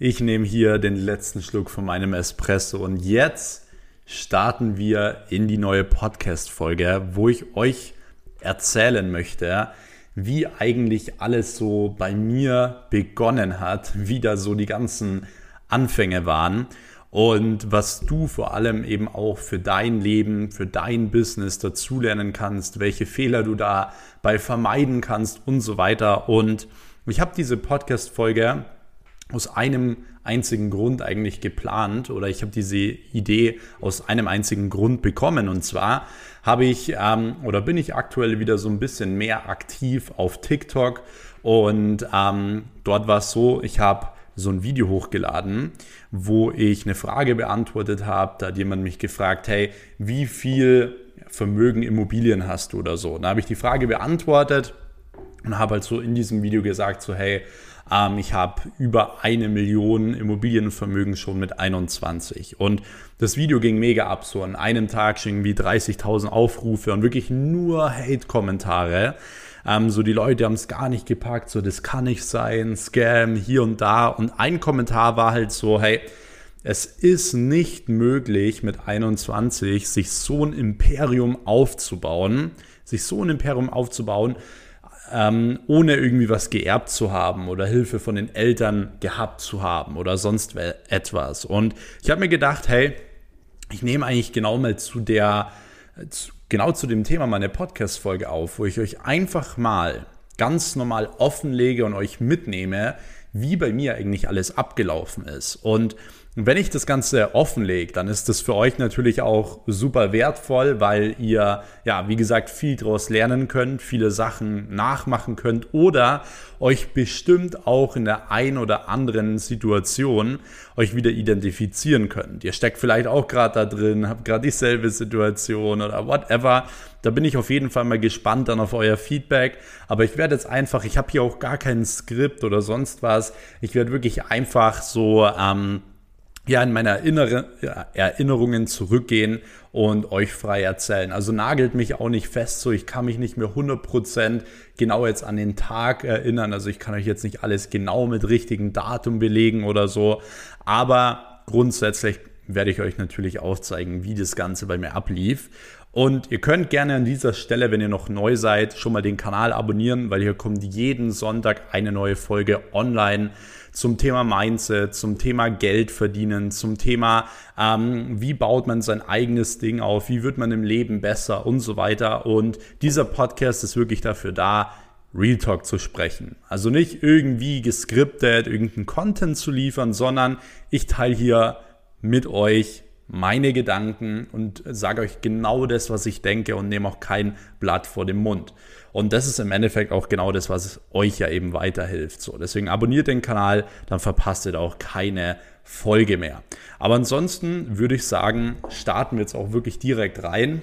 Ich nehme hier den letzten Schluck von meinem Espresso und jetzt starten wir in die neue Podcast-Folge, wo ich euch erzählen möchte, wie eigentlich alles so bei mir begonnen hat, wie da so die ganzen Anfänge waren und was du vor allem eben auch für dein Leben, für dein Business dazulernen kannst, welche Fehler du dabei vermeiden kannst und so weiter. Und ich habe diese Podcast-Folge aus einem einzigen Grund eigentlich geplant oder ich habe diese Idee aus einem einzigen Grund bekommen. Und zwar habe ich ähm, oder bin ich aktuell wieder so ein bisschen mehr aktiv auf TikTok und ähm, dort war es so, ich habe so ein Video hochgeladen, wo ich eine Frage beantwortet habe. Da hat jemand mich gefragt, hey, wie viel Vermögen Immobilien hast du oder so? Da habe ich die Frage beantwortet und habe halt so in diesem Video gesagt, so hey, ähm, ich habe über eine Million Immobilienvermögen schon mit 21. Und das Video ging mega ab, so an einem Tag schon irgendwie 30.000 Aufrufe und wirklich nur Hate-Kommentare. Ähm, so die Leute haben es gar nicht gepackt, so das kann nicht sein, Scam hier und da. Und ein Kommentar war halt so, hey, es ist nicht möglich mit 21 sich so ein Imperium aufzubauen, sich so ein Imperium aufzubauen, ähm, ohne irgendwie was geerbt zu haben oder Hilfe von den Eltern gehabt zu haben oder sonst etwas. Und ich habe mir gedacht, hey, ich nehme eigentlich genau mal zu der, genau zu dem Thema meine Podcast-Folge auf, wo ich euch einfach mal ganz normal offenlege und euch mitnehme, wie bei mir eigentlich alles abgelaufen ist. Und und wenn ich das Ganze offenlege, dann ist das für euch natürlich auch super wertvoll, weil ihr, ja, wie gesagt, viel daraus lernen könnt, viele Sachen nachmachen könnt oder euch bestimmt auch in der ein oder anderen Situation euch wieder identifizieren könnt. Ihr steckt vielleicht auch gerade da drin, habt gerade dieselbe Situation oder whatever. Da bin ich auf jeden Fall mal gespannt dann auf euer Feedback. Aber ich werde jetzt einfach, ich habe hier auch gar kein Skript oder sonst was. Ich werde wirklich einfach so ähm, ja, in meine Erinner Erinnerungen zurückgehen und euch frei erzählen. Also nagelt mich auch nicht fest, so ich kann mich nicht mehr 100% genau jetzt an den Tag erinnern. Also ich kann euch jetzt nicht alles genau mit richtigen Datum belegen oder so. Aber grundsätzlich werde ich euch natürlich aufzeigen, wie das Ganze bei mir ablief. Und ihr könnt gerne an dieser Stelle, wenn ihr noch neu seid, schon mal den Kanal abonnieren, weil hier kommt jeden Sonntag eine neue Folge online zum Thema Mindset, zum Thema Geld verdienen, zum Thema, ähm, wie baut man sein eigenes Ding auf, wie wird man im Leben besser und so weiter. Und dieser Podcast ist wirklich dafür da, Real Talk zu sprechen. Also nicht irgendwie geskriptet, irgendeinen Content zu liefern, sondern ich teile hier mit euch meine Gedanken und sage euch genau das, was ich denke und nehme auch kein Blatt vor dem Mund. Und das ist im Endeffekt auch genau das, was euch ja eben weiterhilft. So, deswegen abonniert den Kanal, dann verpasst ihr auch keine Folge mehr. Aber ansonsten würde ich sagen, starten wir jetzt auch wirklich direkt rein.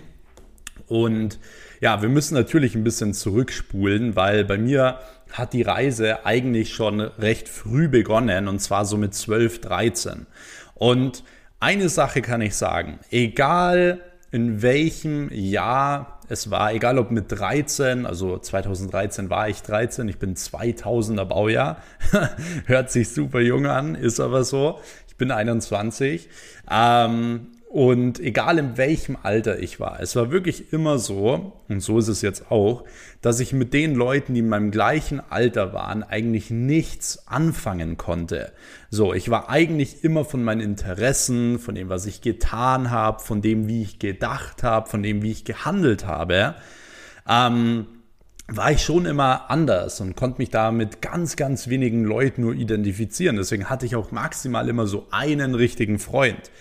Und ja, wir müssen natürlich ein bisschen zurückspulen, weil bei mir hat die Reise eigentlich schon recht früh begonnen und zwar so mit 12, 13. Und eine Sache kann ich sagen, egal in welchem Jahr es war, egal ob mit 13, also 2013 war ich 13, ich bin 2000er Baujahr, hört sich super jung an, ist aber so, ich bin 21. Ähm, und egal in welchem Alter ich war, es war wirklich immer so, und so ist es jetzt auch, dass ich mit den Leuten, die in meinem gleichen Alter waren, eigentlich nichts anfangen konnte. So, ich war eigentlich immer von meinen Interessen, von dem, was ich getan habe, von dem, wie ich gedacht habe, von dem, wie ich gehandelt habe, ähm, war ich schon immer anders und konnte mich da mit ganz, ganz wenigen Leuten nur identifizieren. Deswegen hatte ich auch maximal immer so einen richtigen Freund.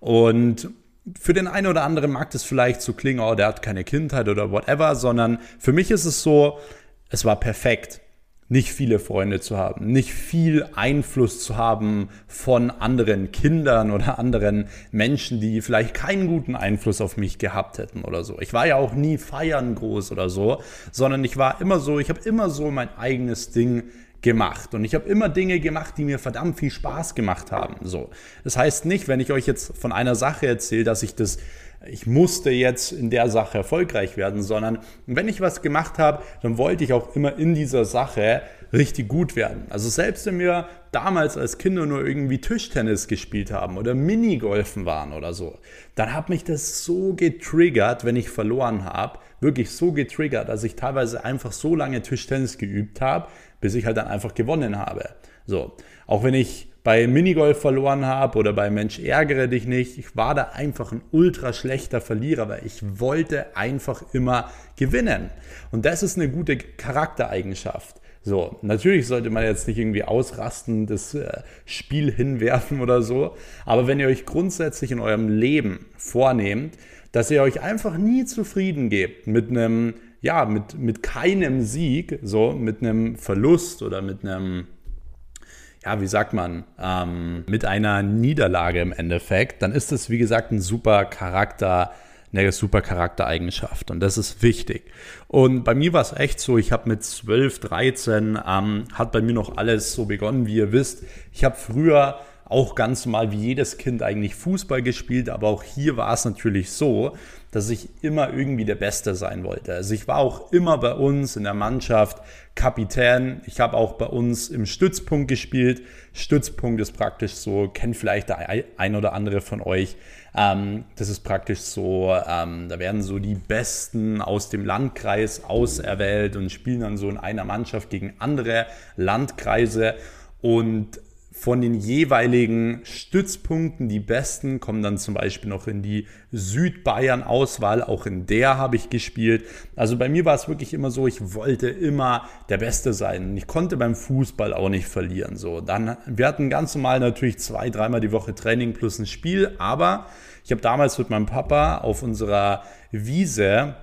Und für den einen oder anderen mag das vielleicht so klingen, oh, der hat keine Kindheit oder whatever, sondern für mich ist es so, es war perfekt, nicht viele Freunde zu haben, nicht viel Einfluss zu haben von anderen Kindern oder anderen Menschen, die vielleicht keinen guten Einfluss auf mich gehabt hätten oder so. Ich war ja auch nie feiern groß oder so, sondern ich war immer so, ich habe immer so mein eigenes Ding gemacht und ich habe immer Dinge gemacht, die mir verdammt viel Spaß gemacht haben. So, das heißt nicht, wenn ich euch jetzt von einer Sache erzähle, dass ich das ich musste jetzt in der Sache erfolgreich werden, sondern wenn ich was gemacht habe, dann wollte ich auch immer in dieser Sache richtig gut werden. Also selbst wenn wir damals als Kinder nur irgendwie Tischtennis gespielt haben oder Minigolfen waren oder so, dann hat mich das so getriggert, wenn ich verloren habe, wirklich so getriggert, dass ich teilweise einfach so lange Tischtennis geübt habe, bis ich halt dann einfach gewonnen habe. So, auch wenn ich bei Minigolf verloren habe oder bei Mensch ärgere dich nicht. Ich war da einfach ein ultra schlechter Verlierer, weil ich wollte einfach immer gewinnen. Und das ist eine gute Charaktereigenschaft. So, natürlich sollte man jetzt nicht irgendwie ausrasten, das äh, Spiel hinwerfen oder so. Aber wenn ihr euch grundsätzlich in eurem Leben vornehmt, dass ihr euch einfach nie zufrieden gebt mit einem, ja, mit, mit keinem Sieg, so, mit einem Verlust oder mit einem, ja, wie sagt man, ähm, mit einer Niederlage im Endeffekt, dann ist das, wie gesagt, ein super Charakter, eine super Charaktereigenschaft und das ist wichtig. Und bei mir war es echt so, ich habe mit 12, 13, ähm, hat bei mir noch alles so begonnen, wie ihr wisst. Ich habe früher auch ganz normal wie jedes Kind eigentlich Fußball gespielt, aber auch hier war es natürlich so, dass ich immer irgendwie der Beste sein wollte. Also ich war auch immer bei uns in der Mannschaft Kapitän. Ich habe auch bei uns im Stützpunkt gespielt. Stützpunkt ist praktisch so, kennt vielleicht der ein oder andere von euch. Ähm, das ist praktisch so, ähm, da werden so die Besten aus dem Landkreis auserwählt und spielen dann so in einer Mannschaft gegen andere Landkreise. Und von den jeweiligen Stützpunkten die besten kommen dann zum Beispiel noch in die Südbayern-Auswahl. Auch in der habe ich gespielt. Also bei mir war es wirklich immer so, ich wollte immer der Beste sein. Ich konnte beim Fußball auch nicht verlieren. So, dann, wir hatten ganz normal natürlich zwei, dreimal die Woche Training plus ein Spiel. Aber ich habe damals mit meinem Papa auf unserer Wiese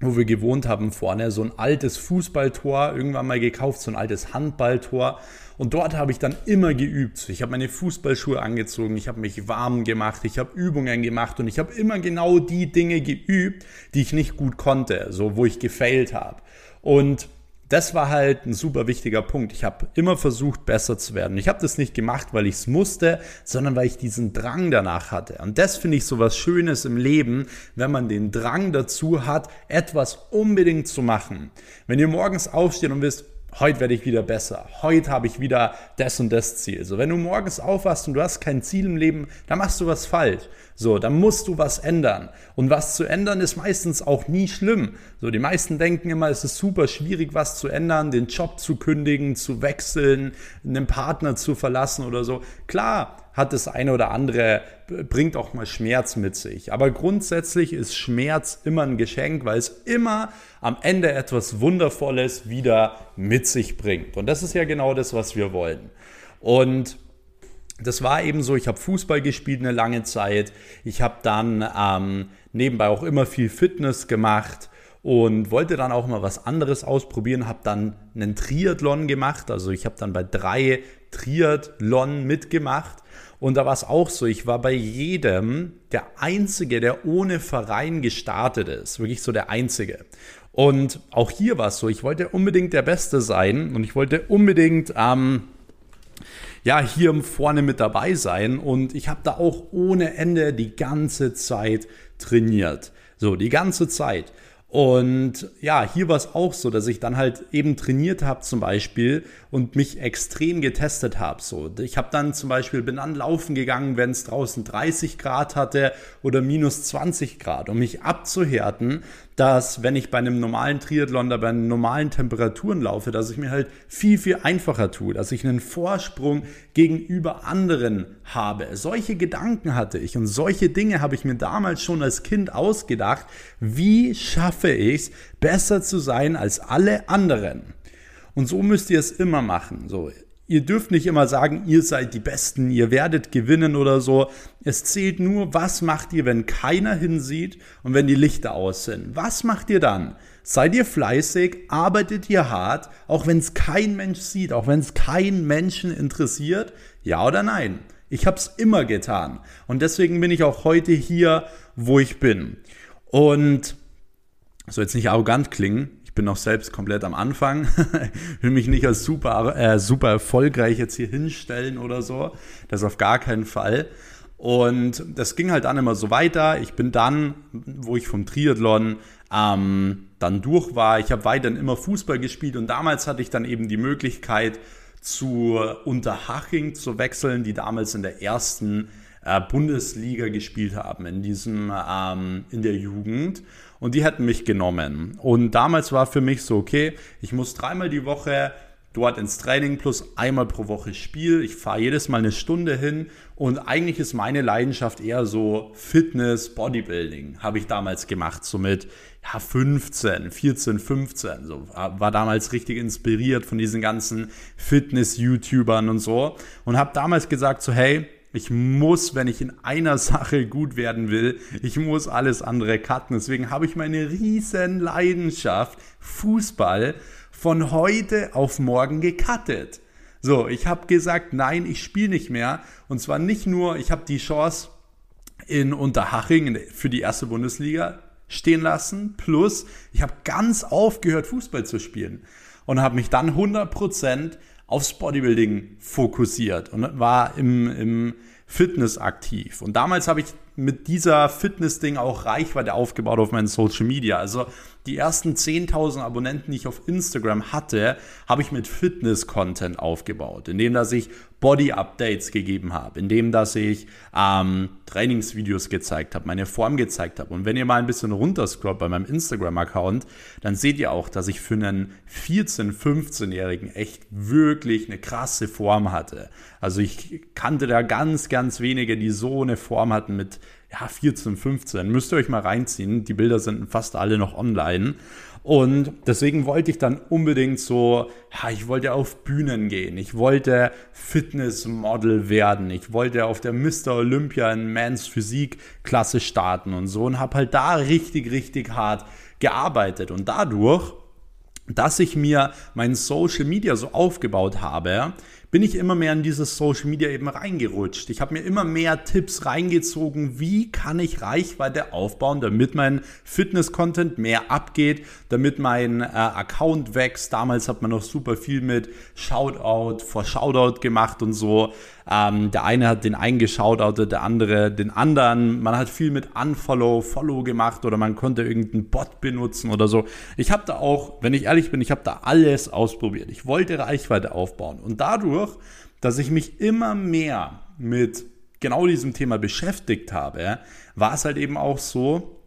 wo wir gewohnt haben vorne, so ein altes Fußballtor irgendwann mal gekauft, so ein altes Handballtor. Und dort habe ich dann immer geübt. Ich habe meine Fußballschuhe angezogen, ich habe mich warm gemacht, ich habe Übungen gemacht und ich habe immer genau die Dinge geübt, die ich nicht gut konnte, so wo ich gefailt habe. Und das war halt ein super wichtiger Punkt. Ich habe immer versucht, besser zu werden. Ich habe das nicht gemacht, weil ich es musste, sondern weil ich diesen Drang danach hatte. Und das finde ich so was Schönes im Leben, wenn man den Drang dazu hat, etwas unbedingt zu machen. Wenn ihr morgens aufsteht und wisst, heute werde ich wieder besser, heute habe ich wieder das und das Ziel. So, wenn du morgens aufwachst und du hast kein Ziel im Leben, dann machst du was falsch. So, dann musst du was ändern. Und was zu ändern ist meistens auch nie schlimm. So, die meisten denken immer, es ist super schwierig, was zu ändern, den Job zu kündigen, zu wechseln, einen Partner zu verlassen oder so. Klar, hat das eine oder andere, bringt auch mal Schmerz mit sich. Aber grundsätzlich ist Schmerz immer ein Geschenk, weil es immer am Ende etwas Wundervolles wieder mit sich bringt. Und das ist ja genau das, was wir wollen. Und das war eben so, ich habe Fußball gespielt eine lange Zeit. Ich habe dann ähm, nebenbei auch immer viel Fitness gemacht und wollte dann auch mal was anderes ausprobieren, habe dann einen Triathlon gemacht. Also ich habe dann bei drei Triathlon mitgemacht und da war es auch so, ich war bei jedem der Einzige, der ohne Verein gestartet ist. Wirklich so der Einzige. Und auch hier war es so, ich wollte unbedingt der Beste sein und ich wollte unbedingt ähm, ja, hier vorne mit dabei sein. Und ich habe da auch ohne Ende die ganze Zeit trainiert. So, die ganze Zeit. Und ja, hier war es auch so, dass ich dann halt eben trainiert habe zum Beispiel und mich extrem getestet habe. So, ich habe dann zum Beispiel bin dann laufen gegangen, wenn es draußen 30 Grad hatte oder minus 20 Grad, um mich abzuhärten, dass wenn ich bei einem normalen Triathlon, da bei normalen Temperaturen laufe, dass ich mir halt viel, viel einfacher tue, dass ich einen Vorsprung gegenüber anderen habe. Solche Gedanken hatte ich und solche Dinge habe ich mir damals schon als Kind ausgedacht. Wie schaffe ich es, besser zu sein als alle anderen? Und so müsst ihr es immer machen. So, Ihr dürft nicht immer sagen, ihr seid die Besten, ihr werdet gewinnen oder so. Es zählt nur, was macht ihr, wenn keiner hinsieht und wenn die Lichter aus sind. Was macht ihr dann? Seid ihr fleißig, arbeitet ihr hart, auch wenn es kein Mensch sieht, auch wenn es keinen Menschen interessiert? Ja oder nein? Ich habe es immer getan. Und deswegen bin ich auch heute hier, wo ich bin. Und so jetzt nicht arrogant klingen, bin noch selbst komplett am Anfang. will mich nicht als super, äh, super erfolgreich jetzt hier hinstellen oder so. Das auf gar keinen Fall. Und das ging halt dann immer so weiter. Ich bin dann, wo ich vom Triathlon ähm, dann durch war, ich habe weiterhin immer Fußball gespielt und damals hatte ich dann eben die Möglichkeit, zu Unterhaching zu wechseln, die damals in der ersten äh, Bundesliga gespielt haben, in diesem, ähm, in der Jugend. Und die hätten mich genommen. Und damals war für mich so, okay, ich muss dreimal die Woche dort ins Training plus einmal pro Woche Spiel. Ich fahre jedes Mal eine Stunde hin und eigentlich ist meine Leidenschaft eher so Fitness, Bodybuilding, habe ich damals gemacht, so mit ja, 15, 14, 15. So, war damals richtig inspiriert von diesen ganzen Fitness-YouTubern und so und habe damals gesagt so, hey, ich muss, wenn ich in einer Sache gut werden will, ich muss alles andere cutten. Deswegen habe ich meine riesen Leidenschaft Fußball von heute auf morgen gecuttet. So, ich habe gesagt, nein, ich spiele nicht mehr. Und zwar nicht nur, ich habe die Chance in Unterhaching für die erste Bundesliga stehen lassen, plus ich habe ganz aufgehört, Fußball zu spielen und habe mich dann 100% aufs Bodybuilding fokussiert und war im, im Fitness aktiv. Und damals habe ich mit dieser Fitness-Ding auch Reichweite aufgebaut auf meinen Social Media. Also die ersten 10.000 Abonnenten, die ich auf Instagram hatte, habe ich mit Fitness-Content aufgebaut, indem dass ich Body-Updates gegeben habe, indem dass ich ähm, Trainingsvideos gezeigt habe, meine Form gezeigt habe. Und wenn ihr mal ein bisschen runterscrollt bei meinem Instagram-Account, dann seht ihr auch, dass ich für einen 14-, 15-Jährigen echt wirklich eine krasse Form hatte. Also ich kannte da ganz, ganz wenige, die so eine Form hatten mit ja, 14, 15. Müsst ihr euch mal reinziehen. Die Bilder sind fast alle noch online. Und deswegen wollte ich dann unbedingt so, ja, ich wollte auf Bühnen gehen. Ich wollte Fitnessmodel werden. Ich wollte auf der Mr. Olympia in Mans Physik Klasse starten und so und habe halt da richtig, richtig hart gearbeitet. Und dadurch, dass ich mir mein Social Media so aufgebaut habe, bin ich immer mehr in dieses Social Media eben reingerutscht. Ich habe mir immer mehr Tipps reingezogen, wie kann ich Reichweite aufbauen, damit mein Fitness-Content mehr abgeht, damit mein äh, Account wächst. Damals hat man noch super viel mit Shoutout vor Shoutout gemacht und so. Ähm, der eine hat den einen geschautoutet, der andere den anderen. Man hat viel mit Unfollow, Follow gemacht oder man konnte irgendeinen Bot benutzen oder so. Ich habe da auch, wenn ich ehrlich bin, ich habe da alles ausprobiert. Ich wollte Reichweite aufbauen und dadurch, dass ich mich immer mehr mit genau diesem Thema beschäftigt habe, war es halt eben auch so,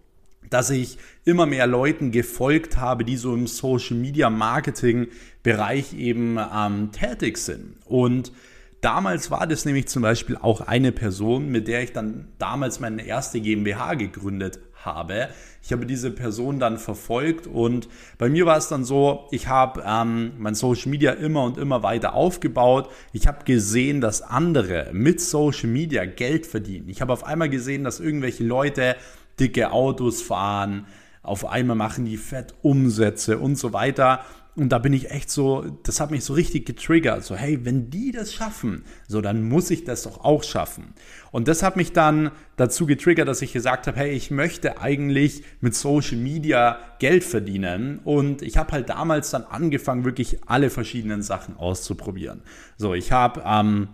dass ich immer mehr Leuten gefolgt habe, die so im Social Media Marketing Bereich eben ähm, tätig sind. Und Damals war das nämlich zum Beispiel auch eine Person, mit der ich dann damals meine erste GmbH gegründet habe. Ich habe diese Person dann verfolgt und bei mir war es dann so, ich habe ähm, mein Social Media immer und immer weiter aufgebaut. Ich habe gesehen, dass andere mit Social Media Geld verdienen. Ich habe auf einmal gesehen, dass irgendwelche Leute dicke Autos fahren, auf einmal machen die fett Umsätze und so weiter. Und da bin ich echt so, das hat mich so richtig getriggert. So, hey, wenn die das schaffen, so, dann muss ich das doch auch schaffen. Und das hat mich dann dazu getriggert, dass ich gesagt habe, hey, ich möchte eigentlich mit Social Media Geld verdienen. Und ich habe halt damals dann angefangen, wirklich alle verschiedenen Sachen auszuprobieren. So, ich habe ähm,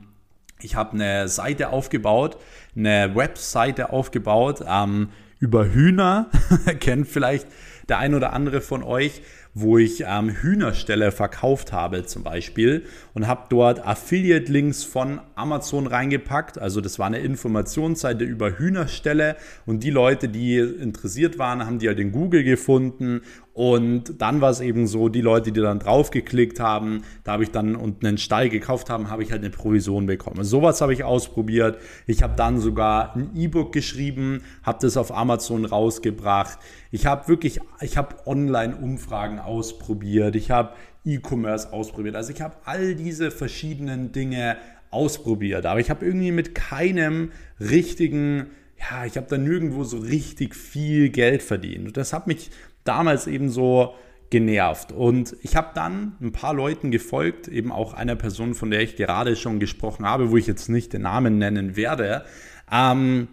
ich habe eine Seite aufgebaut, eine Webseite aufgebaut ähm, über Hühner. Kennt vielleicht der ein oder andere von euch wo ich ähm, Hühnerställe verkauft habe zum Beispiel und habe dort Affiliate-Links von Amazon reingepackt. Also das war eine Informationsseite über Hühnerställe und die Leute, die interessiert waren, haben die halt in Google gefunden und dann war es eben so, die Leute, die dann draufgeklickt haben, da habe ich dann und einen Stall gekauft haben, habe ich halt eine Provision bekommen. Sowas habe ich ausprobiert. Ich habe dann sogar ein E-Book geschrieben, habe das auf Amazon rausgebracht. Ich habe wirklich, ich habe Online-Umfragen ausprobiert. Ich habe E-Commerce ausprobiert. Also ich habe all diese verschiedenen Dinge ausprobiert. Aber ich habe irgendwie mit keinem richtigen ja, ich habe da nirgendwo so richtig viel Geld verdient. Und das hat mich damals eben so genervt. Und ich habe dann ein paar Leuten gefolgt, eben auch einer Person, von der ich gerade schon gesprochen habe, wo ich jetzt nicht den Namen nennen werde, ähm,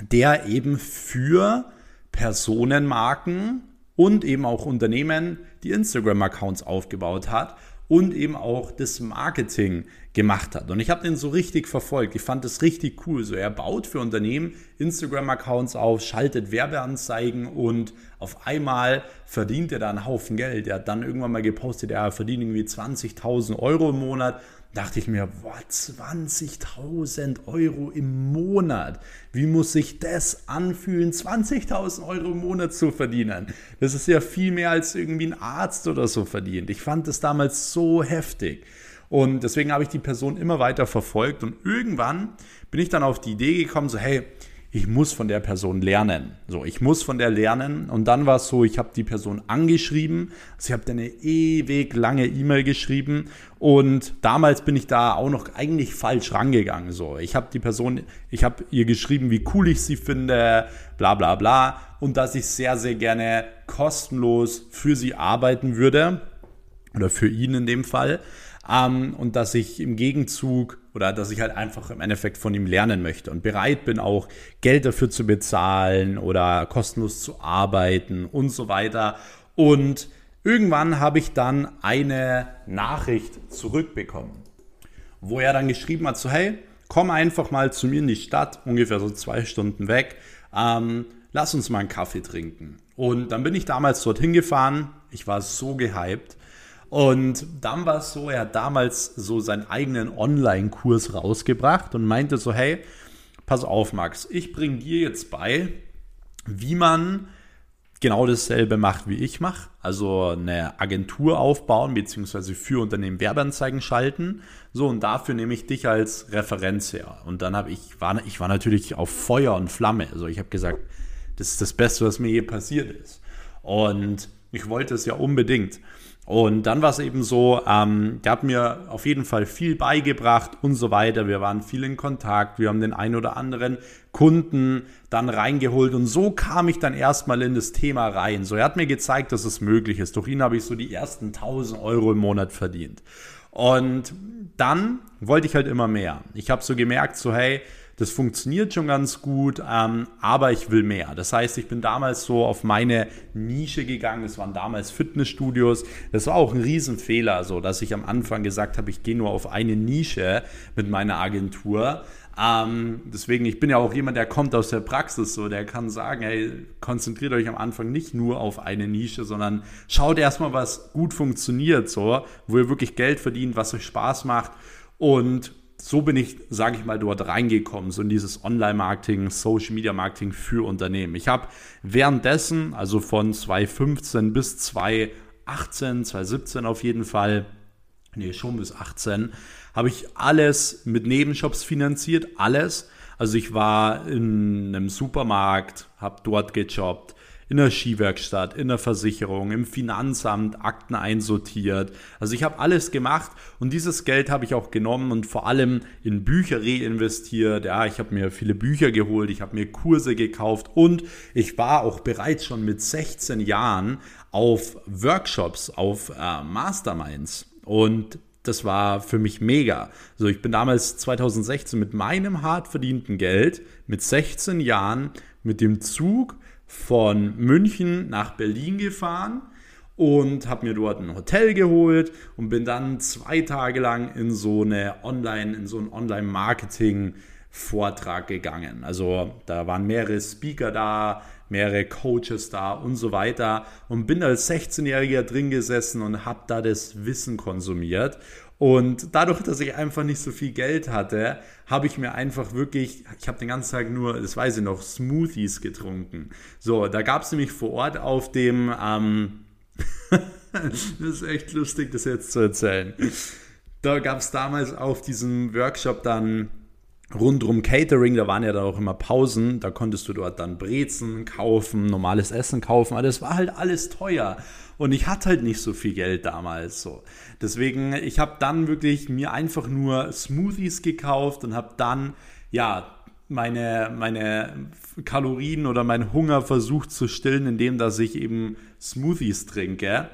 der eben für Personenmarken und eben auch Unternehmen, die Instagram-Accounts aufgebaut hat und eben auch das Marketing gemacht hat. Und ich habe den so richtig verfolgt. Ich fand das richtig cool. So, er baut für Unternehmen Instagram-Accounts auf, schaltet Werbeanzeigen und auf einmal verdient er da einen Haufen Geld. Er hat dann irgendwann mal gepostet, er verdient irgendwie 20.000 Euro im Monat dachte ich mir, boah, 20.000 Euro im Monat. Wie muss sich das anfühlen, 20.000 Euro im Monat zu verdienen? Das ist ja viel mehr als irgendwie ein Arzt oder so verdient. Ich fand das damals so heftig. Und deswegen habe ich die Person immer weiter verfolgt und irgendwann bin ich dann auf die Idee gekommen, so hey, ich muss von der Person lernen. So, ich muss von der lernen. Und dann war es so, ich habe die Person angeschrieben. Ich habe eine ewig lange E-Mail geschrieben. Und damals bin ich da auch noch eigentlich falsch rangegangen. So, ich habe die Person, ich habe ihr geschrieben, wie cool ich sie finde, bla bla bla. Und dass ich sehr, sehr gerne kostenlos für sie arbeiten würde. Oder für ihn in dem Fall. Ähm, und dass ich im Gegenzug oder dass ich halt einfach im Endeffekt von ihm lernen möchte und bereit bin, auch Geld dafür zu bezahlen oder kostenlos zu arbeiten und so weiter. Und irgendwann habe ich dann eine Nachricht zurückbekommen, wo er dann geschrieben hat, so hey, komm einfach mal zu mir in die Stadt, ungefähr so zwei Stunden weg, ähm, lass uns mal einen Kaffee trinken. Und dann bin ich damals dorthin gefahren, ich war so gehypt und dann war es so, er hat damals so seinen eigenen Online-Kurs rausgebracht und meinte so, hey, pass auf, Max, ich bringe dir jetzt bei, wie man genau dasselbe macht, wie ich mache. Also eine Agentur aufbauen, beziehungsweise für Unternehmen Werbeanzeigen schalten. So, und dafür nehme ich dich als Referenz her. Und dann habe ich, war, ich war natürlich auf Feuer und Flamme. Also ich habe gesagt, das ist das Beste, was mir je passiert ist. Und ich wollte es ja unbedingt. Und dann war es eben so, ähm, der hat mir auf jeden Fall viel beigebracht und so weiter. Wir waren viel in Kontakt, wir haben den einen oder anderen Kunden dann reingeholt und so kam ich dann erstmal in das Thema rein. So, er hat mir gezeigt, dass es möglich ist. Durch ihn habe ich so die ersten 1000 Euro im Monat verdient. Und dann wollte ich halt immer mehr. Ich habe so gemerkt, so hey, das funktioniert schon ganz gut, ähm, aber ich will mehr. Das heißt, ich bin damals so auf meine Nische gegangen. Es waren damals Fitnessstudios. Das war auch ein Riesenfehler, so dass ich am Anfang gesagt habe, ich gehe nur auf eine Nische mit meiner Agentur. Ähm, deswegen, ich bin ja auch jemand, der kommt aus der Praxis, so der kann sagen, hey, konzentriert euch am Anfang nicht nur auf eine Nische, sondern schaut erstmal, was gut funktioniert, so, wo ihr wirklich Geld verdient, was euch Spaß macht und so bin ich, sage ich mal, dort reingekommen, so in dieses Online-Marketing, Social-Media-Marketing für Unternehmen. Ich habe währenddessen, also von 2015 bis 2018, 2017 auf jeden Fall, nee, schon bis 18, habe ich alles mit Nebenjobs finanziert, alles. Also ich war in einem Supermarkt, habe dort gejobbt, in der Skiwerkstatt, in der Versicherung, im Finanzamt Akten einsortiert. Also ich habe alles gemacht und dieses Geld habe ich auch genommen und vor allem in Bücher reinvestiert. Ja, ich habe mir viele Bücher geholt, ich habe mir Kurse gekauft und ich war auch bereits schon mit 16 Jahren auf Workshops, auf äh, Masterminds und das war für mich mega. Also ich bin damals 2016 mit meinem hart verdienten Geld mit 16 Jahren mit dem Zug von München nach Berlin gefahren und habe mir dort ein Hotel geholt und bin dann zwei Tage lang in so eine Online, in so ein Online-Marketing Vortrag gegangen. Also da waren mehrere Speaker da, mehrere Coaches da und so weiter und bin als 16-Jähriger drin gesessen und habe da das Wissen konsumiert und dadurch, dass ich einfach nicht so viel Geld hatte, habe ich mir einfach wirklich, ich habe den ganzen Tag nur, das weiß ich noch, Smoothies getrunken. So, da gab es nämlich vor Ort auf dem, ähm, das ist echt lustig, das jetzt zu erzählen. Da gab es damals auf diesem Workshop dann rundrum Catering, da waren ja dann auch immer Pausen, da konntest du dort dann Brezen kaufen, normales Essen kaufen, aber das war halt alles teuer und ich hatte halt nicht so viel Geld damals so. Deswegen, ich habe dann wirklich mir einfach nur Smoothies gekauft und habe dann ja meine, meine Kalorien oder meinen Hunger versucht zu stillen, indem dass ich eben Smoothies trinke.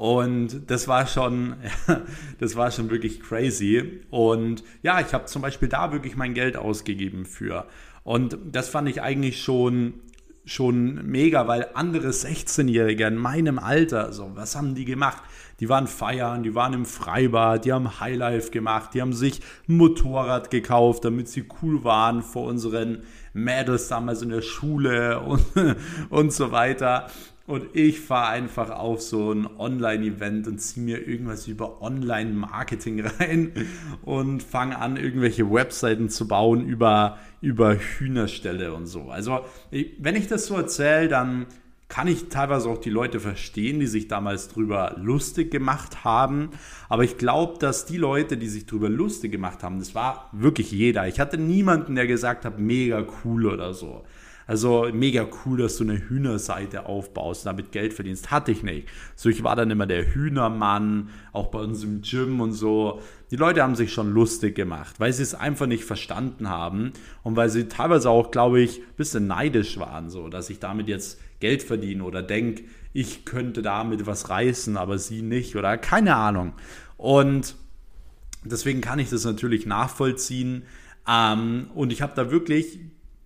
Und das war schon, das war schon wirklich crazy. Und ja, ich habe zum Beispiel da wirklich mein Geld ausgegeben für. Und das fand ich eigentlich schon schon mega, weil andere 16-Jährige in meinem Alter, so, was haben die gemacht? Die waren feiern, die waren im Freibad, die haben Highlife gemacht, die haben sich ein Motorrad gekauft, damit sie cool waren vor unseren Mädels damals in der Schule und, und so weiter. Und ich fahre einfach auf so ein Online-Event und ziehe mir irgendwas über Online-Marketing rein und fange an, irgendwelche Webseiten zu bauen über, über Hühnerställe und so. Also, wenn ich das so erzähle, dann kann ich teilweise auch die Leute verstehen, die sich damals drüber lustig gemacht haben. Aber ich glaube, dass die Leute, die sich drüber lustig gemacht haben, das war wirklich jeder. Ich hatte niemanden, der gesagt hat, mega cool oder so. Also mega cool, dass du eine Hühnerseite aufbaust damit Geld verdienst. Hatte ich nicht. So, ich war dann immer der Hühnermann, auch bei uns im Gym und so. Die Leute haben sich schon lustig gemacht, weil sie es einfach nicht verstanden haben und weil sie teilweise auch, glaube ich, ein bisschen neidisch waren, so, dass ich damit jetzt Geld verdiene oder denke, ich könnte damit was reißen, aber sie nicht oder keine Ahnung. Und deswegen kann ich das natürlich nachvollziehen. Ähm, und ich habe da wirklich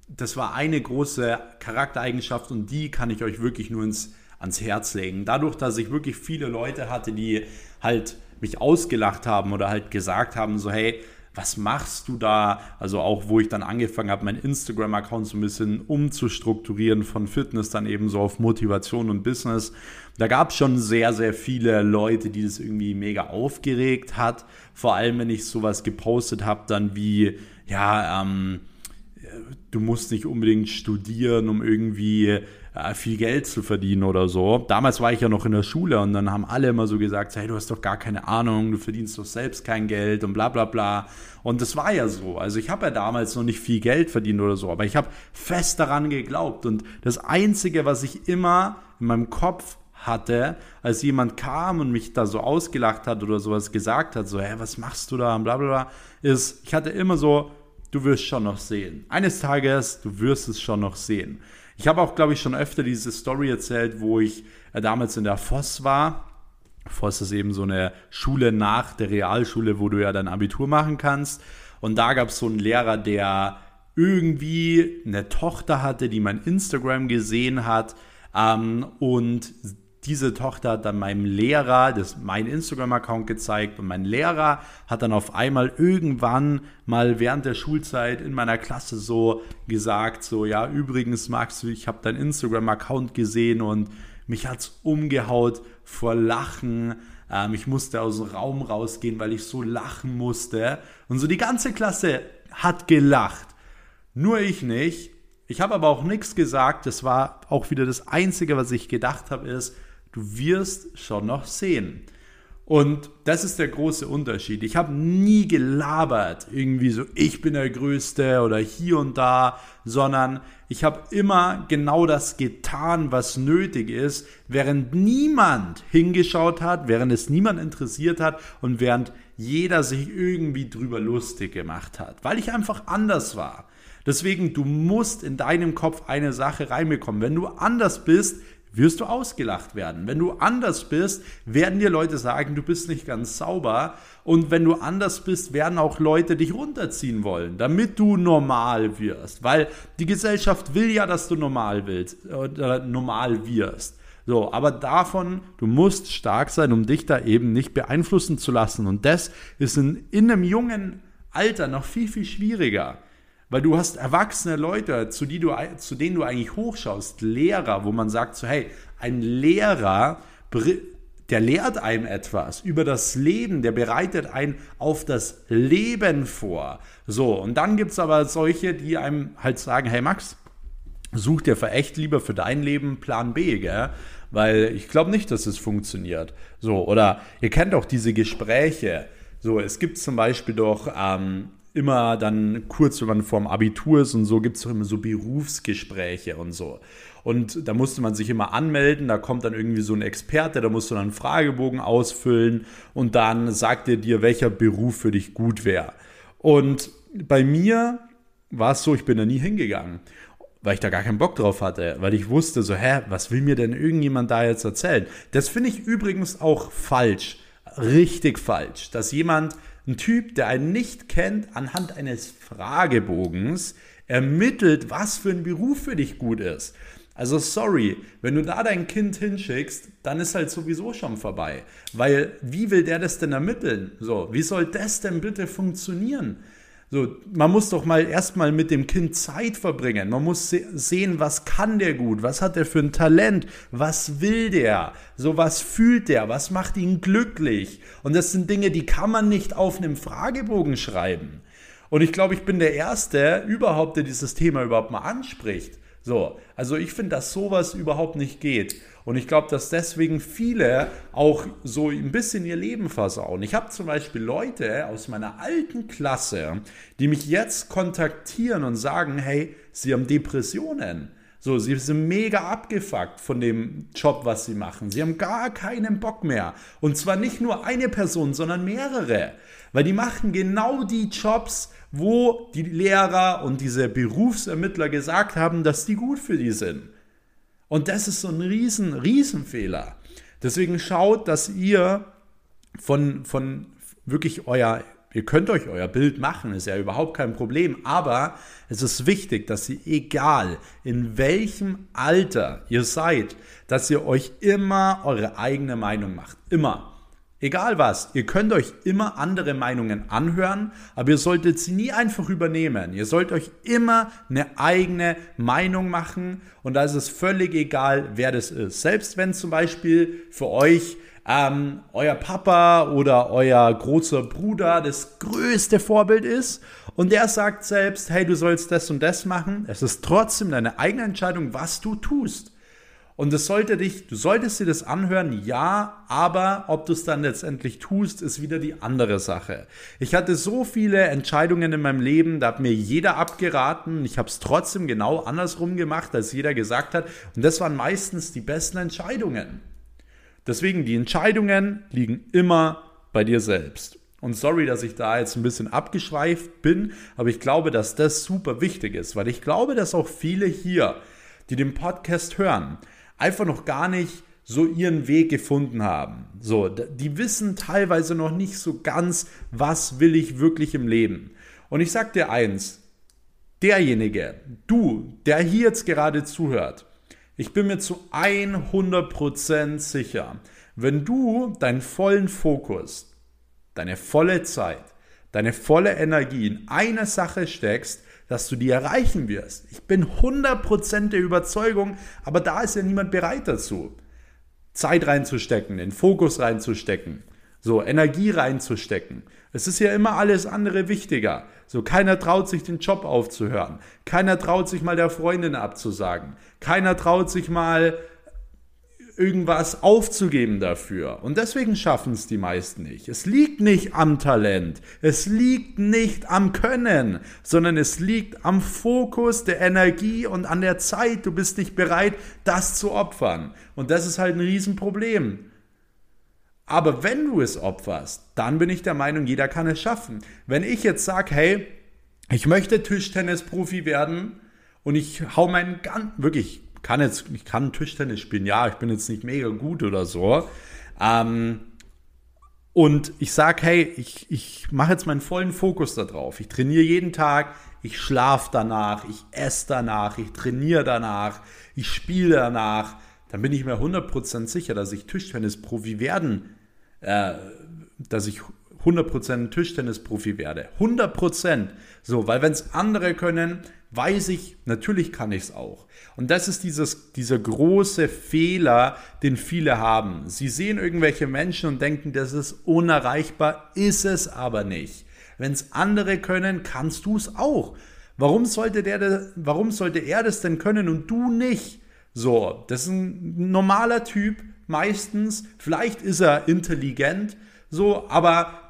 das war eine große Charaktereigenschaft und die kann ich euch wirklich nur ins, ans Herz legen. Dadurch, dass ich wirklich viele Leute hatte, die halt mich ausgelacht haben oder halt gesagt haben, so hey, was machst du da? Also auch, wo ich dann angefangen habe, meinen Instagram-Account so ein bisschen umzustrukturieren von Fitness dann eben so auf Motivation und Business. Da gab es schon sehr, sehr viele Leute, die das irgendwie mega aufgeregt hat. Vor allem, wenn ich sowas gepostet habe, dann wie, ja, ähm, du musst nicht unbedingt studieren, um irgendwie äh, viel Geld zu verdienen oder so. Damals war ich ja noch in der Schule und dann haben alle immer so gesagt, hey, du hast doch gar keine Ahnung, du verdienst doch selbst kein Geld und bla bla bla. Und das war ja so. Also ich habe ja damals noch nicht viel Geld verdient oder so, aber ich habe fest daran geglaubt. Und das Einzige, was ich immer in meinem Kopf hatte, als jemand kam und mich da so ausgelacht hat oder sowas gesagt hat, so, hey, was machst du da und bla bla bla, ist, ich hatte immer so, du wirst schon noch sehen. Eines Tages, du wirst es schon noch sehen. Ich habe auch, glaube ich, schon öfter diese Story erzählt, wo ich äh, damals in der Voss war. Voss ist eben so eine Schule nach der Realschule, wo du ja dein Abitur machen kannst. Und da gab es so einen Lehrer, der irgendwie eine Tochter hatte, die mein Instagram gesehen hat ähm, und diese Tochter hat dann meinem Lehrer das, mein Instagram-Account gezeigt und mein Lehrer hat dann auf einmal irgendwann mal während der Schulzeit in meiner Klasse so gesagt, so ja, übrigens magst du, ich habe dein Instagram-Account gesehen und mich hat es umgehaut vor Lachen. Ähm, ich musste aus dem Raum rausgehen, weil ich so lachen musste. Und so die ganze Klasse hat gelacht. Nur ich nicht. Ich habe aber auch nichts gesagt. Das war auch wieder das Einzige, was ich gedacht habe, ist, Du wirst schon noch sehen. Und das ist der große Unterschied. Ich habe nie gelabert, irgendwie so, ich bin der Größte oder hier und da, sondern ich habe immer genau das getan, was nötig ist, während niemand hingeschaut hat, während es niemand interessiert hat und während jeder sich irgendwie drüber lustig gemacht hat, weil ich einfach anders war. Deswegen, du musst in deinem Kopf eine Sache reinbekommen. Wenn du anders bist, wirst du ausgelacht werden. Wenn du anders bist, werden dir Leute sagen, du bist nicht ganz sauber. Und wenn du anders bist, werden auch Leute dich runterziehen wollen, damit du normal wirst. Weil die Gesellschaft will ja, dass du normal willst oder normal wirst. So, aber davon, du musst stark sein, um dich da eben nicht beeinflussen zu lassen. Und das ist in, in einem jungen Alter noch viel, viel schwieriger. Weil du hast erwachsene Leute, zu, die du, zu denen du eigentlich hochschaust, Lehrer, wo man sagt so, hey, ein Lehrer, der lehrt einem etwas über das Leben, der bereitet einen auf das Leben vor. So, und dann gibt es aber solche, die einem halt sagen, hey Max, such dir für echt lieber für dein Leben Plan B, gell? Weil ich glaube nicht, dass es funktioniert. So, oder ihr kennt auch diese Gespräche. So, es gibt zum Beispiel doch ähm, immer dann kurz, wenn man vorm Abitur ist und so, gibt es doch immer so Berufsgespräche und so. Und da musste man sich immer anmelden, da kommt dann irgendwie so ein Experte, da musst du dann einen Fragebogen ausfüllen und dann sagt er dir, welcher Beruf für dich gut wäre. Und bei mir war es so, ich bin da nie hingegangen, weil ich da gar keinen Bock drauf hatte, weil ich wusste so, hä, was will mir denn irgendjemand da jetzt erzählen? Das finde ich übrigens auch falsch, richtig falsch, dass jemand ein Typ, der einen nicht kennt, anhand eines Fragebogens ermittelt, was für ein Beruf für dich gut ist. Also sorry, wenn du da dein Kind hinschickst, dann ist halt sowieso schon vorbei. Weil wie will der das denn ermitteln? So, wie soll das denn bitte funktionieren? So, man muss doch mal erstmal mit dem Kind Zeit verbringen. Man muss se sehen, was kann der gut, was hat er für ein Talent, was will der, so was fühlt der, was macht ihn glücklich. Und das sind Dinge, die kann man nicht auf einem Fragebogen schreiben. Und ich glaube, ich bin der Erste überhaupt, der dieses Thema überhaupt mal anspricht. So, also ich finde, dass sowas überhaupt nicht geht. Und ich glaube, dass deswegen viele auch so ein bisschen ihr Leben versauen. Ich habe zum Beispiel Leute aus meiner alten Klasse, die mich jetzt kontaktieren und sagen, hey, sie haben Depressionen. So, sie sind mega abgefuckt von dem Job, was sie machen. Sie haben gar keinen Bock mehr. Und zwar nicht nur eine Person, sondern mehrere. Weil die machen genau die Jobs, wo die Lehrer und diese Berufsermittler gesagt haben, dass die gut für die sind. Und das ist so ein riesen, riesen. Deswegen schaut, dass ihr von, von wirklich euer, ihr könnt euch euer Bild machen, ist ja überhaupt kein Problem, aber es ist wichtig, dass ihr, egal in welchem Alter ihr seid, dass ihr euch immer eure eigene Meinung macht. Immer. Egal was, ihr könnt euch immer andere Meinungen anhören, aber ihr solltet sie nie einfach übernehmen. Ihr sollt euch immer eine eigene Meinung machen und da ist es völlig egal, wer das ist. Selbst wenn zum Beispiel für euch ähm, euer Papa oder euer großer Bruder das größte Vorbild ist und der sagt selbst, hey, du sollst das und das machen, es ist trotzdem deine eigene Entscheidung, was du tust. Und das sollte dich, du solltest dir das anhören, ja, aber ob du es dann letztendlich tust, ist wieder die andere Sache. Ich hatte so viele Entscheidungen in meinem Leben, da hat mir jeder abgeraten. Ich habe es trotzdem genau andersrum gemacht, als jeder gesagt hat. Und das waren meistens die besten Entscheidungen. Deswegen, die Entscheidungen liegen immer bei dir selbst. Und sorry, dass ich da jetzt ein bisschen abgeschweift bin, aber ich glaube, dass das super wichtig ist, weil ich glaube, dass auch viele hier, die den Podcast hören, einfach noch gar nicht so ihren Weg gefunden haben. So, die wissen teilweise noch nicht so ganz, was will ich wirklich im Leben. Und ich sag dir eins, derjenige, du, der hier jetzt gerade zuhört, ich bin mir zu 100% sicher, wenn du deinen vollen Fokus, deine volle Zeit, deine volle Energie in eine Sache steckst, dass du die erreichen wirst. Ich bin 100% der Überzeugung, aber da ist ja niemand bereit dazu. Zeit reinzustecken, den Fokus reinzustecken, so Energie reinzustecken. Es ist ja immer alles andere wichtiger. So keiner traut sich den Job aufzuhören. Keiner traut sich mal der Freundin abzusagen. Keiner traut sich mal irgendwas aufzugeben dafür. Und deswegen schaffen es die meisten nicht. Es liegt nicht am Talent, es liegt nicht am Können, sondern es liegt am Fokus der Energie und an der Zeit. Du bist nicht bereit, das zu opfern. Und das ist halt ein Riesenproblem. Aber wenn du es opferst, dann bin ich der Meinung, jeder kann es schaffen. Wenn ich jetzt sage, hey, ich möchte Tischtennis-Profi werden und ich hau meinen ganz, wirklich kann jetzt, ich kann Tischtennis spielen, ja, ich bin jetzt nicht mega gut oder so. Ähm, und ich sage, hey, ich, ich mache jetzt meinen vollen Fokus darauf. Ich trainiere jeden Tag, ich schlafe danach, ich esse danach, ich trainiere danach, ich spiele danach. Dann bin ich mir 100% sicher, dass ich Tischtennisprofi werden, äh, dass ich 100% Tischtennisprofi werde. 100%. So, weil wenn es andere können, weiß ich, natürlich kann ich es auch. Und das ist dieses, dieser große Fehler, den viele haben. Sie sehen irgendwelche Menschen und denken, das ist unerreichbar, ist es aber nicht. Wenn es andere können, kannst du es auch. Warum sollte, der, warum sollte er das denn können und du nicht? So, das ist ein normaler Typ, meistens. Vielleicht ist er intelligent, so, aber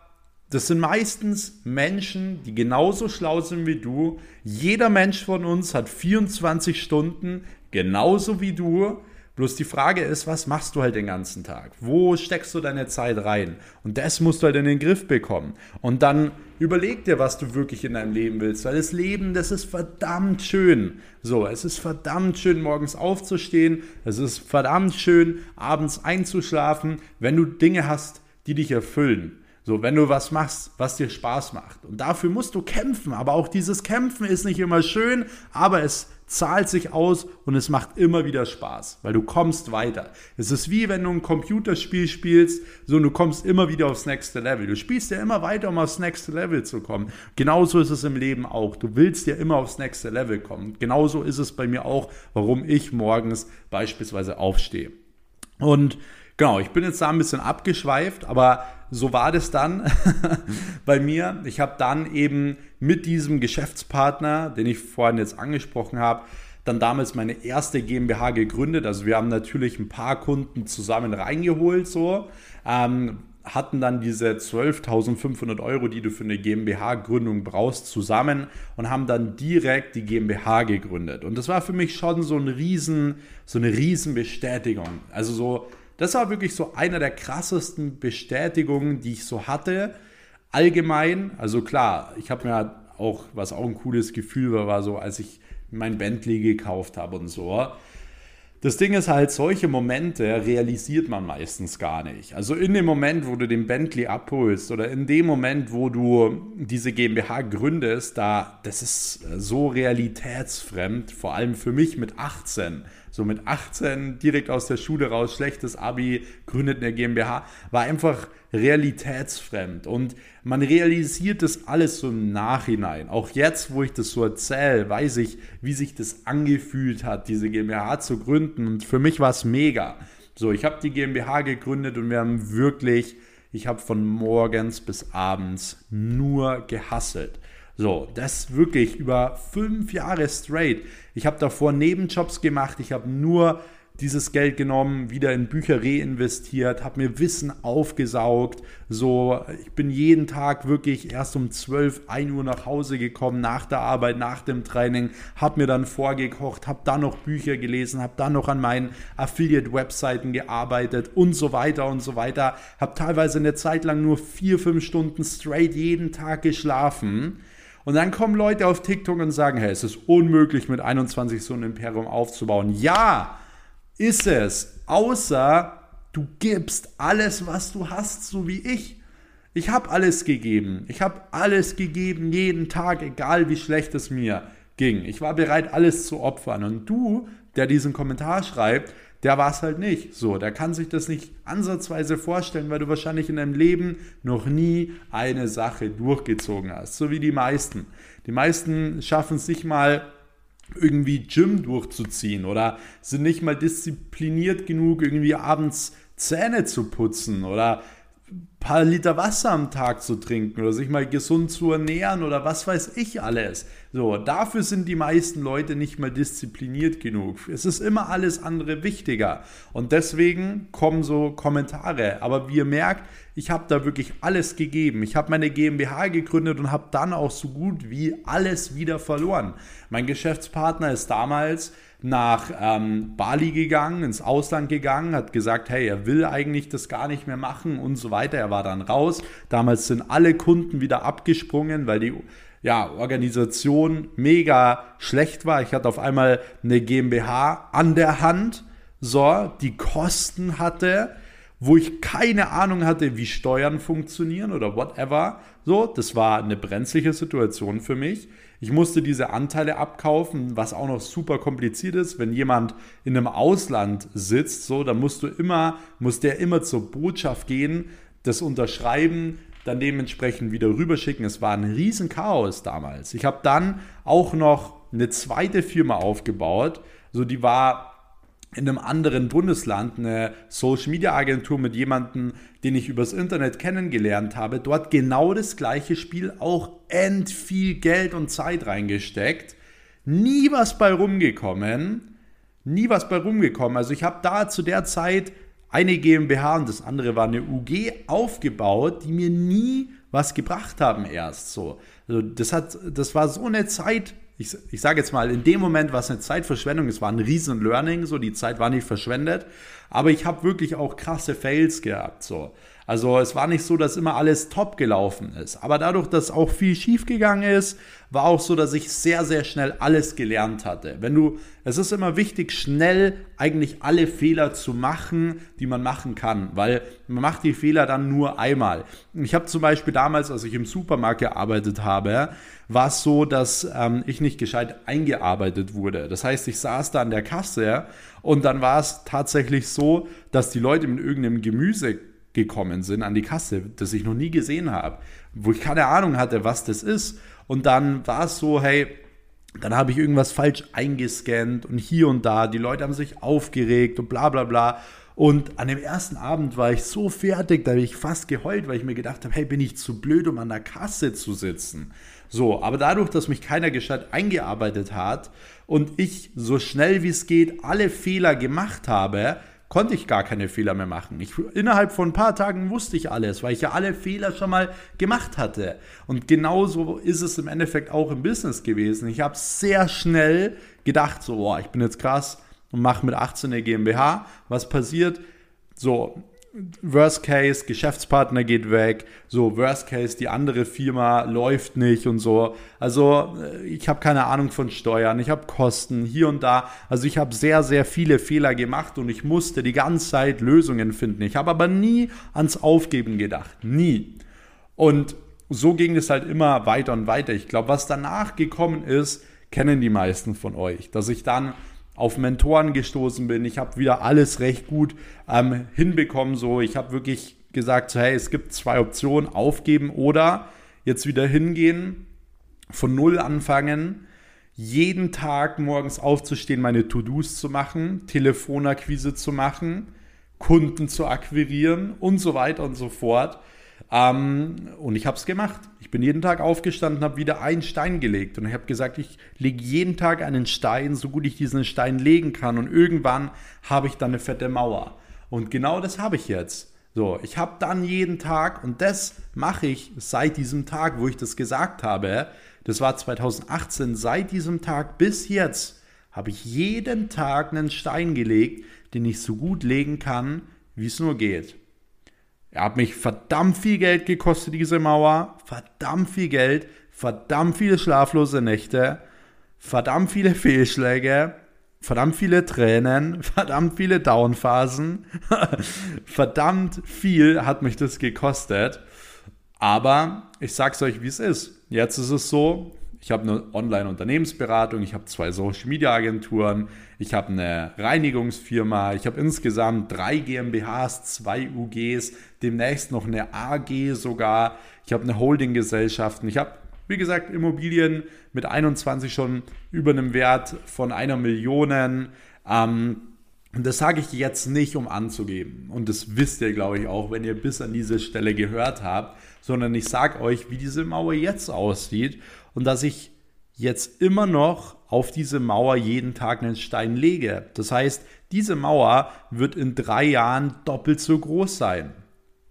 das sind meistens Menschen, die genauso schlau sind wie du. Jeder Mensch von uns hat 24 Stunden, genauso wie du. Bloß die Frage ist, was machst du halt den ganzen Tag? Wo steckst du deine Zeit rein? Und das musst du halt in den Griff bekommen. Und dann überleg dir, was du wirklich in deinem Leben willst. Weil das Leben, das ist verdammt schön. So, es ist verdammt schön, morgens aufzustehen. Es ist verdammt schön, abends einzuschlafen, wenn du Dinge hast, die dich erfüllen. So, wenn du was machst, was dir Spaß macht. Und dafür musst du kämpfen. Aber auch dieses Kämpfen ist nicht immer schön, aber es zahlt sich aus und es macht immer wieder Spaß, weil du kommst weiter. Es ist wie wenn du ein Computerspiel spielst, so du kommst immer wieder aufs nächste Level. Du spielst ja immer weiter, um aufs nächste Level zu kommen. Genauso ist es im Leben auch. Du willst ja immer aufs nächste Level kommen. Genauso ist es bei mir auch, warum ich morgens beispielsweise aufstehe. Und genau, ich bin jetzt da ein bisschen abgeschweift, aber so war das dann bei mir. Ich habe dann eben mit diesem Geschäftspartner, den ich vorhin jetzt angesprochen habe, dann damals meine erste GmbH gegründet. Also wir haben natürlich ein paar Kunden zusammen reingeholt, so. Ähm, hatten dann diese 12.500 Euro, die du für eine GmbH-Gründung brauchst, zusammen und haben dann direkt die GmbH gegründet. Und das war für mich schon so, ein riesen, so eine Riesenbestätigung. Also so, das war wirklich so einer der krassesten Bestätigungen, die ich so hatte. Allgemein, also klar, ich habe mir auch, was auch ein cooles Gefühl war, war so, als ich mein Bentley gekauft habe und so. Das Ding ist halt, solche Momente realisiert man meistens gar nicht. Also in dem Moment, wo du den Bentley abholst oder in dem Moment, wo du diese GmbH gründest, da, das ist so realitätsfremd, vor allem für mich mit 18 so mit 18 direkt aus der Schule raus, schlechtes Abi, gründet eine GmbH, war einfach realitätsfremd. Und man realisiert das alles so im Nachhinein. Auch jetzt, wo ich das so erzähle, weiß ich, wie sich das angefühlt hat, diese GmbH zu gründen. Und für mich war es mega. So, ich habe die GmbH gegründet und wir haben wirklich, ich habe von morgens bis abends nur gehasselt. So, das wirklich über fünf Jahre straight. Ich habe davor Nebenjobs gemacht, ich habe nur dieses Geld genommen, wieder in Bücher reinvestiert, habe mir Wissen aufgesaugt. So, ich bin jeden Tag wirklich erst um 12, 1 Uhr nach Hause gekommen, nach der Arbeit, nach dem Training, habe mir dann vorgekocht, habe dann noch Bücher gelesen, habe dann noch an meinen Affiliate-Webseiten gearbeitet und so weiter und so weiter. Habe teilweise eine Zeit lang nur vier, fünf Stunden straight jeden Tag geschlafen und dann kommen Leute auf TikTok und sagen, hey, es ist unmöglich, mit 21 so ein Imperium aufzubauen. Ja, ist es. Außer du gibst alles, was du hast, so wie ich. Ich habe alles gegeben. Ich habe alles gegeben, jeden Tag, egal wie schlecht es mir ging. Ich war bereit, alles zu opfern. Und du, der diesen Kommentar schreibt, der war es halt nicht. So, der kann sich das nicht ansatzweise vorstellen, weil du wahrscheinlich in deinem Leben noch nie eine Sache durchgezogen hast. So wie die meisten. Die meisten schaffen es nicht mal irgendwie Gym durchzuziehen oder sind nicht mal diszipliniert genug, irgendwie abends Zähne zu putzen oder paar Liter Wasser am Tag zu trinken oder sich mal gesund zu ernähren oder was weiß ich alles. So, dafür sind die meisten Leute nicht mal diszipliniert genug. Es ist immer alles andere wichtiger und deswegen kommen so Kommentare. Aber wie ihr merkt, ich habe da wirklich alles gegeben. Ich habe meine GmbH gegründet und habe dann auch so gut wie alles wieder verloren. Mein Geschäftspartner ist damals nach ähm, Bali gegangen, ins Ausland gegangen, hat gesagt, hey, er will eigentlich das gar nicht mehr machen und so weiter. Er war dann raus. Damals sind alle Kunden wieder abgesprungen, weil die ja, Organisation mega schlecht war. Ich hatte auf einmal eine GmbH an der Hand, so, die Kosten hatte, wo ich keine Ahnung hatte, wie Steuern funktionieren oder whatever. So, das war eine brenzliche Situation für mich. Ich musste diese Anteile abkaufen, was auch noch super kompliziert ist. Wenn jemand in einem Ausland sitzt, so, dann musst du immer, muss der immer zur Botschaft gehen, das unterschreiben, dann dementsprechend wieder rüberschicken. Es war ein Riesenchaos damals. Ich habe dann auch noch eine zweite Firma aufgebaut. So, die war in einem anderen Bundesland eine Social Media Agentur mit jemandem, den ich übers Internet kennengelernt habe, dort genau das gleiche Spiel, auch end viel Geld und Zeit reingesteckt. Nie was bei rumgekommen. Nie was bei rumgekommen. Also ich habe da zu der Zeit eine GmbH und das andere war eine UG aufgebaut, die mir nie was gebracht haben erst so. Also das hat, das war so eine Zeit ich, ich sage jetzt mal, in dem Moment war es eine Zeitverschwendung, es war ein riesen Learning, so die Zeit war nicht verschwendet, aber ich habe wirklich auch krasse Fails gehabt, so. Also es war nicht so, dass immer alles top gelaufen ist. Aber dadurch, dass auch viel schief gegangen ist, war auch so, dass ich sehr, sehr schnell alles gelernt hatte. Wenn du, es ist immer wichtig, schnell eigentlich alle Fehler zu machen, die man machen kann, weil man macht die Fehler dann nur einmal. Ich habe zum Beispiel damals, als ich im Supermarkt gearbeitet habe, war es so, dass ähm, ich nicht gescheit eingearbeitet wurde. Das heißt, ich saß da an der Kasse und dann war es tatsächlich so, dass die Leute mit irgendeinem Gemüse gekommen sind an die Kasse, das ich noch nie gesehen habe, wo ich keine Ahnung hatte, was das ist. Und dann war es so, hey, dann habe ich irgendwas falsch eingescannt und hier und da, die Leute haben sich aufgeregt und bla bla bla. Und an dem ersten Abend war ich so fertig, da habe ich fast geheult, weil ich mir gedacht habe, hey, bin ich zu blöd, um an der Kasse zu sitzen. So, aber dadurch, dass mich keiner gescheit eingearbeitet hat und ich so schnell wie es geht alle Fehler gemacht habe, konnte ich gar keine Fehler mehr machen. Ich, innerhalb von ein paar Tagen wusste ich alles, weil ich ja alle Fehler schon mal gemacht hatte. Und genauso ist es im Endeffekt auch im Business gewesen. Ich habe sehr schnell gedacht, so, boah, ich bin jetzt krass und mache mit 18 eine GmbH. Was passiert? So, Worst Case, Geschäftspartner geht weg, so Worst Case, die andere Firma läuft nicht und so. Also äh, ich habe keine Ahnung von Steuern, ich habe Kosten hier und da. Also ich habe sehr, sehr viele Fehler gemacht und ich musste die ganze Zeit Lösungen finden. Ich habe aber nie ans Aufgeben gedacht, nie. Und so ging es halt immer weiter und weiter. Ich glaube, was danach gekommen ist, kennen die meisten von euch, dass ich dann auf Mentoren gestoßen bin. Ich habe wieder alles recht gut ähm, hinbekommen. So, ich habe wirklich gesagt, so, hey, es gibt zwei Optionen: aufgeben oder jetzt wieder hingehen, von null anfangen, jeden Tag morgens aufzustehen, meine To-Dos zu machen, Telefonakquise zu machen, Kunden zu akquirieren und so weiter und so fort. Ähm, und ich habe es gemacht. Ich bin jeden Tag aufgestanden, habe wieder einen Stein gelegt und ich habe gesagt, ich lege jeden Tag einen Stein, so gut ich diesen Stein legen kann und irgendwann habe ich dann eine fette Mauer. Und genau das habe ich jetzt. So, ich habe dann jeden Tag und das mache ich seit diesem Tag, wo ich das gesagt habe. Das war 2018. Seit diesem Tag bis jetzt habe ich jeden Tag einen Stein gelegt, den ich so gut legen kann, wie es nur geht. Er hat mich verdammt viel Geld gekostet, diese Mauer. Verdammt viel Geld, verdammt viele schlaflose Nächte, verdammt viele Fehlschläge, verdammt viele Tränen, verdammt viele Downphasen. verdammt viel hat mich das gekostet. Aber ich sag's euch, wie es ist. Jetzt ist es so, ich habe eine Online-Unternehmensberatung, ich habe zwei Social-Media-Agenturen, ich habe eine Reinigungsfirma, ich habe insgesamt drei GmbHs, zwei UGs, demnächst noch eine AG sogar, ich habe eine Holdinggesellschaft, ich habe, wie gesagt, Immobilien mit 21 schon über einem Wert von einer Million. Ähm, und das sage ich jetzt nicht, um anzugeben. Und das wisst ihr, glaube ich, auch, wenn ihr bis an diese Stelle gehört habt, sondern ich sage euch, wie diese Mauer jetzt aussieht und dass ich jetzt immer noch auf diese Mauer jeden Tag einen Stein lege. Das heißt, diese Mauer wird in drei Jahren doppelt so groß sein.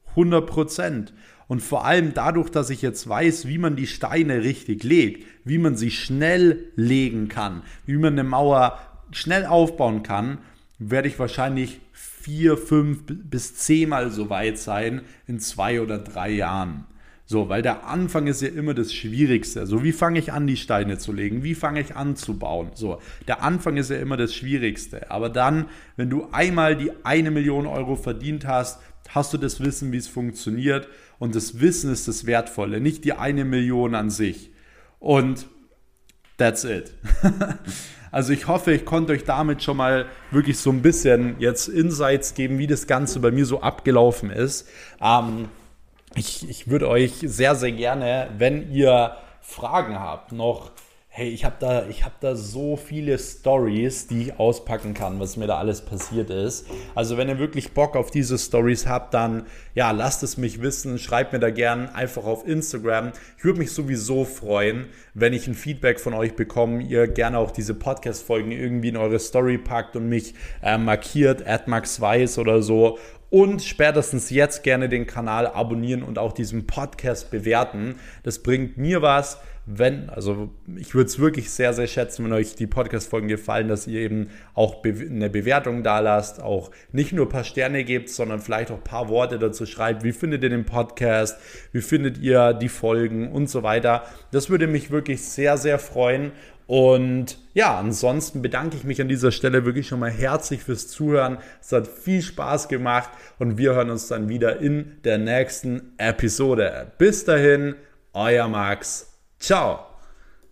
100 Prozent. Und vor allem dadurch, dass ich jetzt weiß, wie man die Steine richtig legt, wie man sie schnell legen kann, wie man eine Mauer schnell aufbauen kann, werde ich wahrscheinlich vier, fünf bis zehnmal so weit sein in zwei oder drei Jahren. So, weil der Anfang ist ja immer das Schwierigste. So, wie fange ich an, die Steine zu legen? Wie fange ich an zu bauen? So, der Anfang ist ja immer das Schwierigste. Aber dann, wenn du einmal die eine Million Euro verdient hast, hast du das Wissen, wie es funktioniert. Und das Wissen ist das Wertvolle, nicht die eine Million an sich. Und that's it. also ich hoffe, ich konnte euch damit schon mal wirklich so ein bisschen jetzt Insights geben, wie das Ganze bei mir so abgelaufen ist. Ähm, ich, ich würde euch sehr, sehr gerne, wenn ihr Fragen habt, noch hey, ich habe da, hab da so viele Stories, die ich auspacken kann, was mir da alles passiert ist. Also wenn ihr wirklich Bock auf diese Stories habt, dann ja, lasst es mich wissen, schreibt mir da gern einfach auf Instagram. Ich würde mich sowieso freuen, wenn ich ein Feedback von euch bekomme, ihr gerne auch diese Podcast-Folgen irgendwie in eure Story packt und mich äh, markiert, at Weiß oder so und spätestens jetzt gerne den Kanal abonnieren und auch diesen Podcast bewerten. Das bringt mir was, wenn, also ich würde es wirklich sehr, sehr schätzen, wenn euch die Podcast-Folgen gefallen, dass ihr eben auch be eine Bewertung da lasst, auch nicht nur ein paar Sterne gebt, sondern vielleicht auch ein paar Worte dazu schreibt. Wie findet ihr den Podcast? Wie findet ihr die Folgen und so weiter? Das würde mich wirklich sehr, sehr freuen. Und ja, ansonsten bedanke ich mich an dieser Stelle wirklich schon mal herzlich fürs Zuhören. Es hat viel Spaß gemacht und wir hören uns dann wieder in der nächsten Episode. Bis dahin, euer Max. Tchau!